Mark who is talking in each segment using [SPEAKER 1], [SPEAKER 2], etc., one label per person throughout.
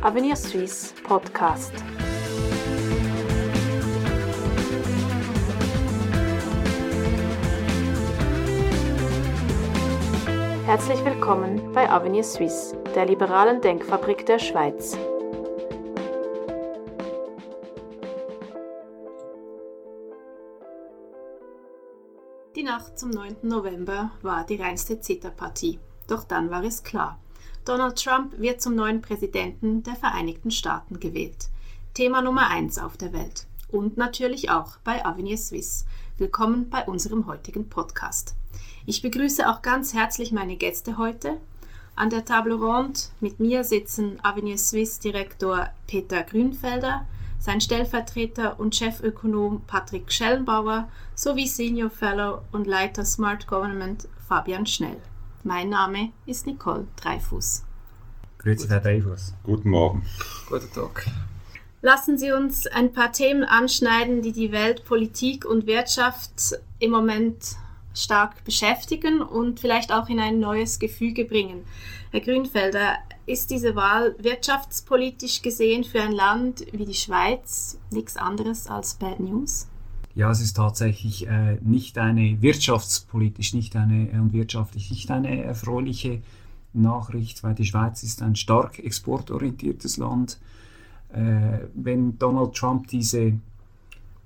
[SPEAKER 1] Avenir Suisse Podcast. Herzlich willkommen bei Avenir Suisse, der liberalen Denkfabrik der Schweiz. Die Nacht zum 9. November war die reinste Zitterpartie. Doch dann war es klar. Donald Trump wird zum neuen Präsidenten der Vereinigten Staaten gewählt. Thema Nummer 1 auf der Welt. Und natürlich auch bei Avenir Suisse. Willkommen bei unserem heutigen Podcast. Ich begrüße auch ganz herzlich meine Gäste heute. An der Table Ronde mit mir sitzen Avenir Suisse Direktor Peter Grünfelder, sein Stellvertreter und Chefökonom Patrick Schellenbauer sowie Senior Fellow und Leiter Smart Government Fabian Schnell. Mein Name ist Nicole Dreifuß.
[SPEAKER 2] Grüezi, Herr Dreifuß.
[SPEAKER 3] Guten Morgen.
[SPEAKER 4] Guten Tag.
[SPEAKER 1] Lassen Sie uns ein paar Themen anschneiden, die die Welt, Politik und Wirtschaft im Moment stark beschäftigen und vielleicht auch in ein neues Gefüge bringen. Herr Grünfelder, ist diese Wahl wirtschaftspolitisch gesehen für ein Land wie die Schweiz nichts anderes als Bad News?
[SPEAKER 2] Ja, es ist tatsächlich äh, nicht eine wirtschaftspolitisch, nicht eine äh, und wirtschaftlich nicht eine erfreuliche Nachricht, weil die Schweiz ist ein stark exportorientiertes Land. Äh, wenn Donald Trump diese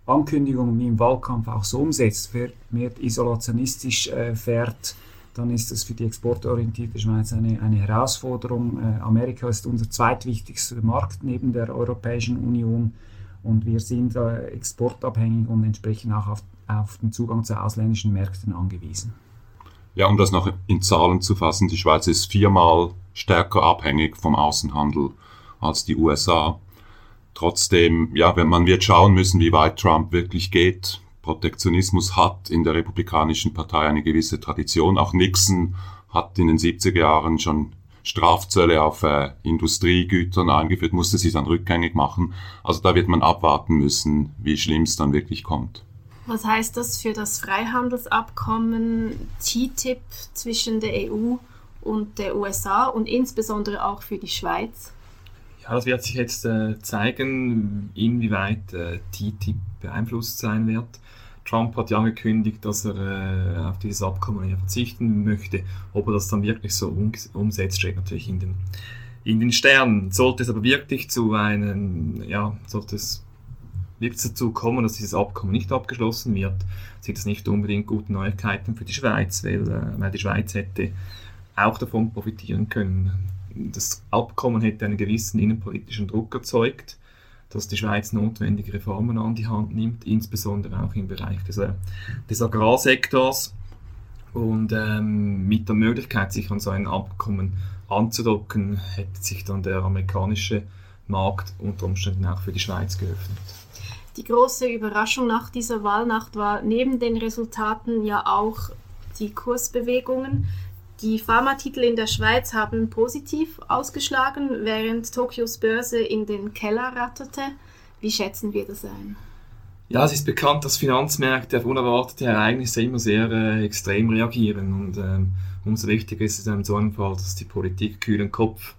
[SPEAKER 2] Ankündigungen im Wahlkampf auch so umsetzt, wer mehr isolationistisch äh, fährt, dann ist das für die exportorientierte Schweiz eine, eine Herausforderung. Äh, Amerika ist unser zweitwichtigster Markt neben der Europäischen Union und wir sind äh, exportabhängig und entsprechend auch auf, auf den Zugang zu ausländischen Märkten angewiesen.
[SPEAKER 3] Ja, um das noch in Zahlen zu fassen, die Schweiz ist viermal stärker abhängig vom Außenhandel als die USA. Trotzdem, ja, wenn man wird schauen müssen, wie weit Trump wirklich geht. Protektionismus hat in der Republikanischen Partei eine gewisse Tradition. Auch Nixon hat in den 70er Jahren schon Strafzölle auf äh, Industriegütern eingeführt, musste sie dann rückgängig machen. Also da wird man abwarten müssen, wie schlimm es dann wirklich kommt.
[SPEAKER 1] Was heißt das für das Freihandelsabkommen TTIP zwischen der EU und der USA und insbesondere auch für die Schweiz?
[SPEAKER 4] Ja, das wird sich jetzt äh, zeigen, inwieweit äh, TTIP beeinflusst sein wird. Trump hat ja angekündigt, dass er äh, auf dieses Abkommen verzichten möchte. Ob er das dann wirklich so um, umsetzt, steht natürlich in den, in den Sternen. Sollte es aber wirklich zu einem, ja, sollte es wirklich dazu kommen, dass dieses Abkommen nicht abgeschlossen wird, sind das nicht unbedingt gute Neuigkeiten für die Schweiz, weil, äh, weil die Schweiz hätte auch davon profitieren können. Das Abkommen hätte einen gewissen innenpolitischen Druck erzeugt dass die Schweiz notwendige Reformen an die Hand nimmt, insbesondere auch im Bereich des, äh, des Agrarsektors. Und ähm, mit der Möglichkeit, sich an so ein Abkommen anzudocken, hätte sich dann der amerikanische Markt unter Umständen auch für die Schweiz geöffnet.
[SPEAKER 1] Die große Überraschung nach dieser Wahlnacht war neben den Resultaten ja auch die Kursbewegungen. Die Pharmatitel in der Schweiz haben positiv ausgeschlagen, während Tokios Börse in den Keller ratterte. Wie schätzen wir das ein?
[SPEAKER 4] Ja, es ist bekannt, dass Finanzmärkte auf unerwartete Ereignisse immer sehr äh, extrem reagieren und ähm, umso wichtiger ist es in so einem Fall, dass die Politik kühlen Kopf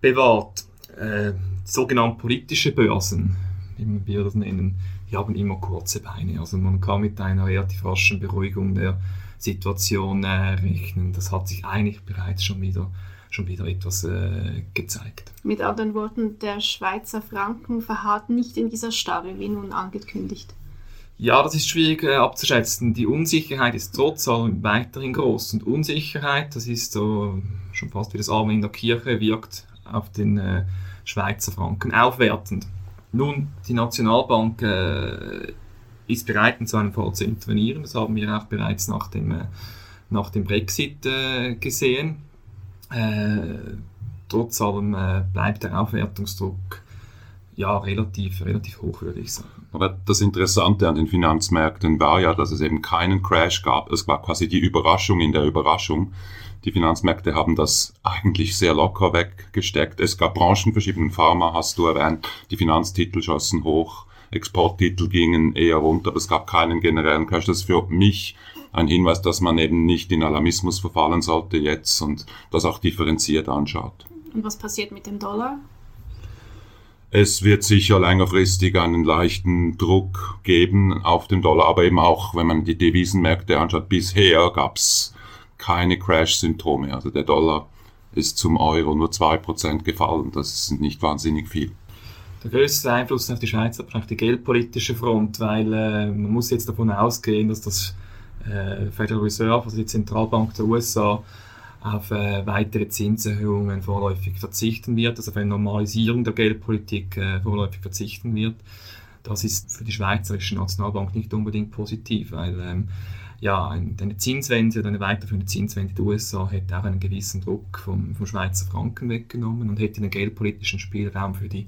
[SPEAKER 4] bewahrt. Äh, sogenannte politische Börsen, wie wir das nennen, die haben immer kurze Beine. Also man kann mit einer relativ raschen Beruhigung der Situation rechnen. Das hat sich eigentlich bereits schon wieder, schon wieder etwas äh, gezeigt.
[SPEAKER 1] Mit anderen Worten, der Schweizer Franken verharrt nicht in dieser Starre, wie nun angekündigt.
[SPEAKER 4] Ja, das ist schwierig äh, abzuschätzen. Die Unsicherheit ist trotz allem weiterhin groß. Und Unsicherheit, das ist so schon fast wie das Arme in der Kirche, wirkt auf den äh, Schweizer Franken aufwertend. Nun, die Nationalbank äh, ist bereit, in so einem Fall zu intervenieren. Das haben wir auch bereits nach dem, äh, nach dem Brexit äh, gesehen. Äh, trotz allem äh, bleibt der Aufwertungsdruck ja, relativ, relativ hoch, würde ich sagen.
[SPEAKER 3] Aber das Interessante an den Finanzmärkten war ja, dass es eben keinen Crash gab. Es war quasi die Überraschung in der Überraschung. Die Finanzmärkte haben das eigentlich sehr locker weggesteckt. Es gab Branchenverschiebungen. Pharma hast du erwähnt. Die Finanztitel schossen hoch. Exporttitel gingen eher runter, aber es gab keinen generellen Crash. Das ist für mich ein Hinweis, dass man eben nicht in Alarmismus verfallen sollte jetzt und das auch differenziert anschaut.
[SPEAKER 1] Und was passiert mit dem Dollar?
[SPEAKER 3] Es wird sicher längerfristig einen leichten Druck geben auf den Dollar, aber eben auch, wenn man die Devisenmärkte anschaut, bisher gab es keine Crash-Symptome. Also der Dollar ist zum Euro nur 2% gefallen. Das ist nicht wahnsinnig viel.
[SPEAKER 4] Der größte Einfluss auf die Schweiz hat wahrscheinlich die geldpolitische Front, weil äh, man muss jetzt davon ausgehen, dass das äh, Federal Reserve, also die Zentralbank der USA, auf äh, weitere Zinserhöhungen vorläufig verzichten wird, also auf eine Normalisierung der Geldpolitik äh, vorläufig verzichten wird. Das ist für die Schweizerische Nationalbank nicht unbedingt positiv, weil ähm, ja, eine Zinswende oder eine weiterführende Zinswende der USA hätte auch einen gewissen Druck vom, vom Schweizer Franken weggenommen und hätte den geldpolitischen Spielraum für die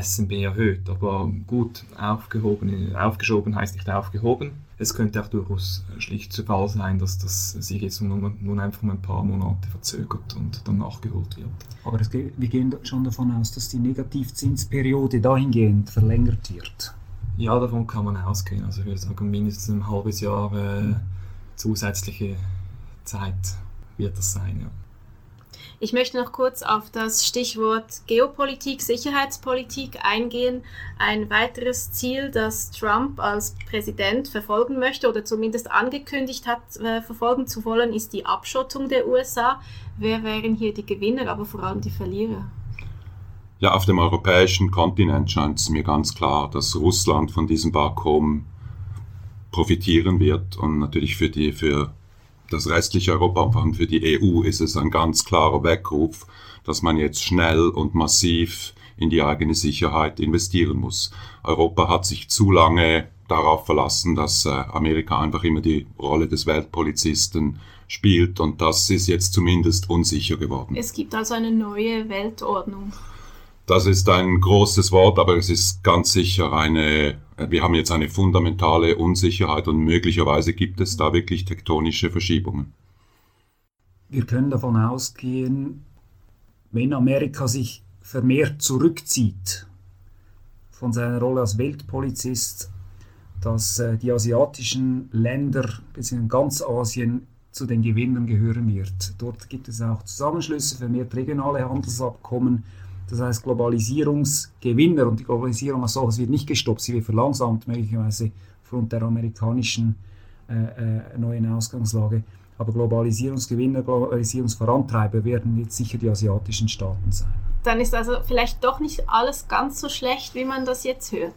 [SPEAKER 4] SNB erhöht. Aber gut, aufgehoben, aufgeschoben heißt nicht aufgehoben. Es könnte auch durchaus schlicht zu Fall sein, dass das sich jetzt nun, nun einfach um ein paar Monate verzögert und dann nachgeholt wird.
[SPEAKER 2] Aber das, wir gehen schon davon aus, dass die Negativzinsperiode dahingehend verlängert wird.
[SPEAKER 4] Ja, davon kann man ausgehen. Also ich würde sagen, mindestens ein halbes Jahr äh, zusätzliche Zeit wird das sein. Ja.
[SPEAKER 1] Ich möchte noch kurz auf das Stichwort Geopolitik, Sicherheitspolitik eingehen. Ein weiteres Ziel, das Trump als Präsident verfolgen möchte oder zumindest angekündigt hat, äh, verfolgen zu wollen, ist die Abschottung der USA. Wer wären hier die Gewinner, aber vor allem die Verlierer?
[SPEAKER 3] Ja, auf dem europäischen Kontinent scheint es mir ganz klar, dass Russland von diesem Vakuum profitieren wird und natürlich für die für das restliche Europa und für die EU ist es ein ganz klarer Weckruf, dass man jetzt schnell und massiv in die eigene Sicherheit investieren muss. Europa hat sich zu lange darauf verlassen, dass äh, Amerika einfach immer die Rolle des Weltpolizisten spielt und das ist jetzt zumindest unsicher geworden.
[SPEAKER 1] Es gibt also eine neue Weltordnung.
[SPEAKER 3] Das ist ein großes Wort, aber es ist ganz sicher eine wir haben jetzt eine fundamentale Unsicherheit und möglicherweise gibt es da wirklich tektonische Verschiebungen.
[SPEAKER 2] Wir können davon ausgehen, wenn Amerika sich vermehrt zurückzieht von seiner Rolle als Weltpolizist, dass äh, die asiatischen Länder, in ganz Asien, zu den Gewinnern gehören wird. Dort gibt es auch Zusammenschlüsse, vermehrt regionale Handelsabkommen, das heißt, Globalisierungsgewinner und die Globalisierung als solches wird nicht gestoppt, sie wird verlangsamt, möglicherweise aufgrund der amerikanischen äh, äh, neuen Ausgangslage. Aber Globalisierungsgewinner, Globalisierungsvorantreiber werden jetzt sicher die asiatischen Staaten sein.
[SPEAKER 1] Dann ist also vielleicht doch nicht alles ganz so schlecht, wie man das jetzt hört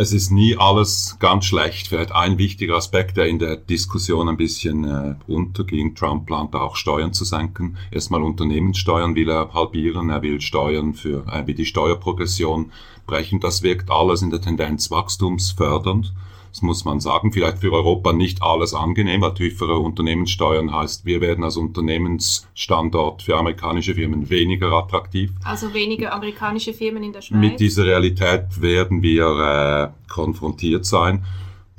[SPEAKER 3] es ist nie alles ganz schlecht. Vielleicht ein wichtiger Aspekt, der in der Diskussion ein bisschen äh, unterging. Trump plant auch Steuern zu senken. Erstmal Unternehmenssteuern will er halbieren. Er will Steuern für, äh, wie die Steuerprogression brechen. Das wirkt alles in der Tendenz wachstumsfördernd. Das muss man sagen. Vielleicht für Europa nicht alles angenehm, weil tiefere Unternehmenssteuern heißt, wir werden als Unternehmensstandort für amerikanische Firmen weniger attraktiv.
[SPEAKER 1] Also weniger amerikanische Firmen in der Schweiz.
[SPEAKER 3] Mit dieser Realität werden wir äh, konfrontiert sein.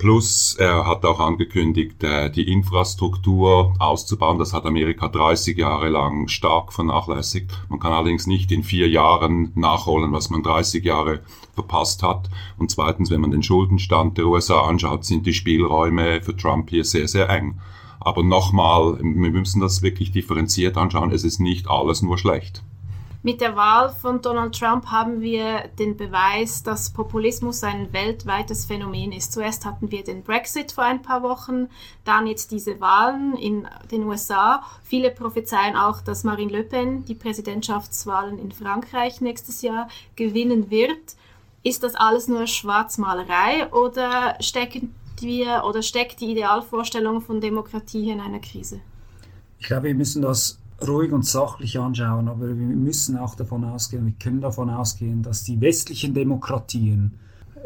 [SPEAKER 3] Plus, er hat auch angekündigt, äh, die Infrastruktur auszubauen. Das hat Amerika 30 Jahre lang stark vernachlässigt. Man kann allerdings nicht in vier Jahren nachholen, was man 30 Jahre verpasst hat. Und zweitens, wenn man den Schuldenstand der USA anschaut, sind die Spielräume für Trump hier sehr, sehr eng. Aber nochmal, wir müssen das wirklich differenziert anschauen. Es ist nicht alles nur schlecht.
[SPEAKER 1] Mit der Wahl von Donald Trump haben wir den Beweis, dass Populismus ein weltweites Phänomen ist. Zuerst hatten wir den Brexit vor ein paar Wochen, dann jetzt diese Wahlen in den USA. Viele prophezeien auch, dass Marine Le Pen die Präsidentschaftswahlen in Frankreich nächstes Jahr gewinnen wird. Ist das alles nur Schwarzmalerei oder stecken wir oder steckt die Idealvorstellung von Demokratie in einer Krise?
[SPEAKER 2] Ich glaube, wir müssen das ruhig und sachlich anschauen, aber wir müssen auch davon ausgehen, wir können davon ausgehen, dass die westlichen Demokratien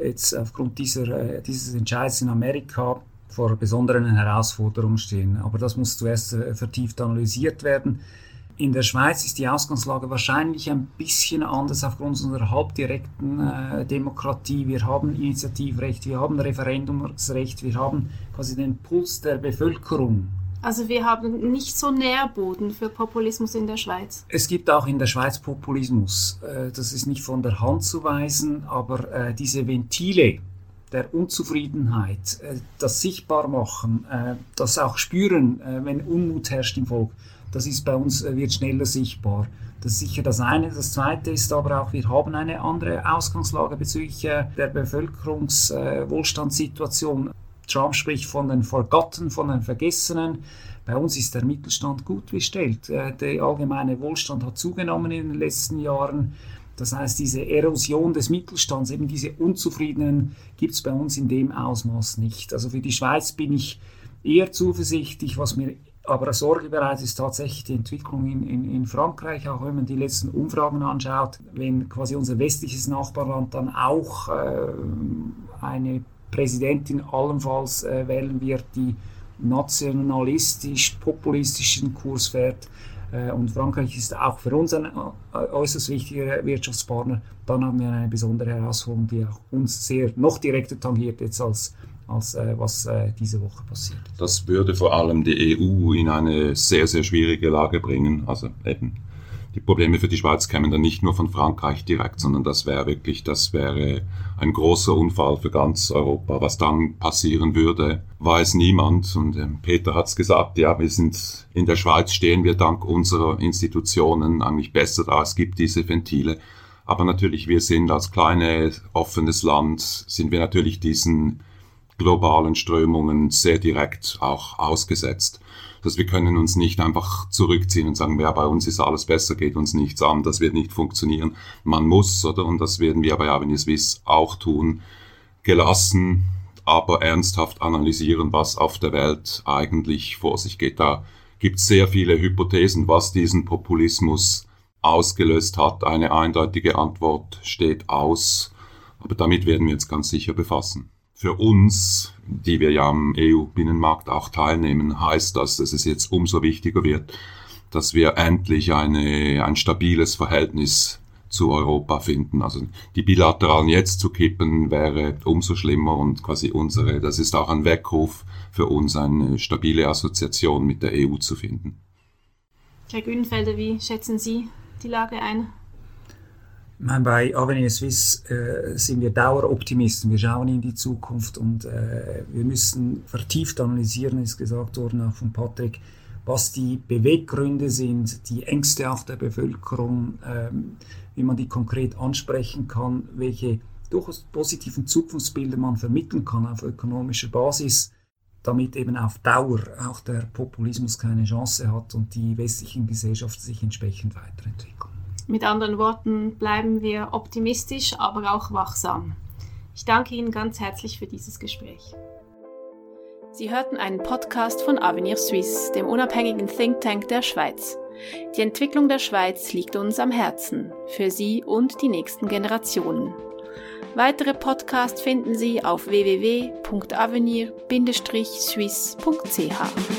[SPEAKER 2] jetzt aufgrund dieser, äh, dieses Entscheids in Amerika vor besonderen Herausforderungen stehen. Aber das muss zuerst äh, vertieft analysiert werden. In der Schweiz ist die Ausgangslage wahrscheinlich ein bisschen anders aufgrund unserer halbdirekten äh, Demokratie. Wir haben Initiativrecht, wir haben Referendumsrecht, wir haben quasi den Puls der Bevölkerung
[SPEAKER 1] also wir haben nicht so Nährboden für Populismus in der Schweiz.
[SPEAKER 2] Es gibt auch in der Schweiz Populismus. Äh, das ist nicht von der Hand zu weisen, aber äh, diese Ventile der Unzufriedenheit, äh, das Sichtbarmachen, das auch Spüren, wenn Unmut herrscht im Volk, das ist bei uns, wird schneller sichtbar. Das ist sicher das eine. Das zweite ist aber auch, wir haben eine andere Ausgangslage bezüglich der Bevölkerungswohlstandssituation. Trump spricht von den Forgotten, von den Vergessenen. Bei uns ist der Mittelstand gut bestellt. Der allgemeine Wohlstand hat zugenommen in den letzten Jahren. Das heißt, diese Erosion des Mittelstands, eben diese Unzufriedenen, gibt es bei uns in dem Ausmaß nicht. Also für die Schweiz bin ich eher zuversichtlich. Was mir aber Sorge bereitet, ist tatsächlich die Entwicklung in, in, in, Frankreich, auch wenn man die letzten Umfragen anschaut, wenn quasi unser westliches Nachbarland dann auch äh, eine Präsidentin allenfalls äh, wählen wird, die nationalistisch, populistischen Kurs fährt, äh, und Frankreich ist auch für uns ein äh, äußerst wichtiger Wirtschaftspartner. Dann haben wir eine besondere Herausforderung, die auch uns sehr noch direkter tangiert jetzt als als äh, was äh, diese Woche passiert.
[SPEAKER 3] Das würde vor allem die EU in eine sehr, sehr schwierige Lage bringen. Also eben die Probleme für die Schweiz kämen dann nicht nur von Frankreich direkt, sondern das wäre wirklich, das wäre ein großer Unfall für ganz Europa. Was dann passieren würde, weiß niemand. Und ähm, Peter hat es gesagt, ja, wir sind in der Schweiz stehen wir dank unserer Institutionen eigentlich besser da. Es gibt diese Ventile. Aber natürlich, wir sind als kleines, offenes Land, sind wir natürlich diesen globalen Strömungen sehr direkt auch ausgesetzt dass wir können uns nicht einfach zurückziehen und sagen, ja, bei uns ist alles besser, geht uns nichts an, das wird nicht funktionieren. Man muss, oder? Und das werden wir bei Avenue Swiss auch tun, gelassen, aber ernsthaft analysieren, was auf der Welt eigentlich vor sich geht. Da gibt es sehr viele Hypothesen, was diesen Populismus ausgelöst hat. Eine eindeutige Antwort steht aus, aber damit werden wir uns ganz sicher befassen. Für uns, die wir ja am EU-Binnenmarkt auch teilnehmen, heißt das, dass es jetzt umso wichtiger wird, dass wir endlich eine, ein stabiles Verhältnis zu Europa finden. Also die bilateralen jetzt zu kippen wäre umso schlimmer und quasi unsere, das ist auch ein Weckruf für uns, eine stabile Assoziation mit der EU zu finden.
[SPEAKER 1] Herr Grünfelder, wie schätzen Sie die Lage ein?
[SPEAKER 2] Meine, bei Avenir Swiss äh, sind wir Daueroptimisten. Wir schauen in die Zukunft und äh, wir müssen vertieft analysieren, ist gesagt worden auch von Patrick, was die Beweggründe sind, die Ängste auch der Bevölkerung, ähm, wie man die konkret ansprechen kann, welche durchaus positiven Zukunftsbilder man vermitteln kann auf ökonomischer Basis, damit eben auf Dauer auch der Populismus keine Chance hat und die westlichen Gesellschaften sich entsprechend weiterentwickeln.
[SPEAKER 1] Mit anderen Worten bleiben wir optimistisch, aber auch wachsam. Ich danke Ihnen ganz herzlich für dieses Gespräch. Sie hörten einen Podcast von Avenir Suisse, dem unabhängigen Think Tank der Schweiz. Die Entwicklung der Schweiz liegt uns am Herzen, für Sie und die nächsten Generationen. Weitere Podcasts finden Sie auf www.avenir-suisse.ch.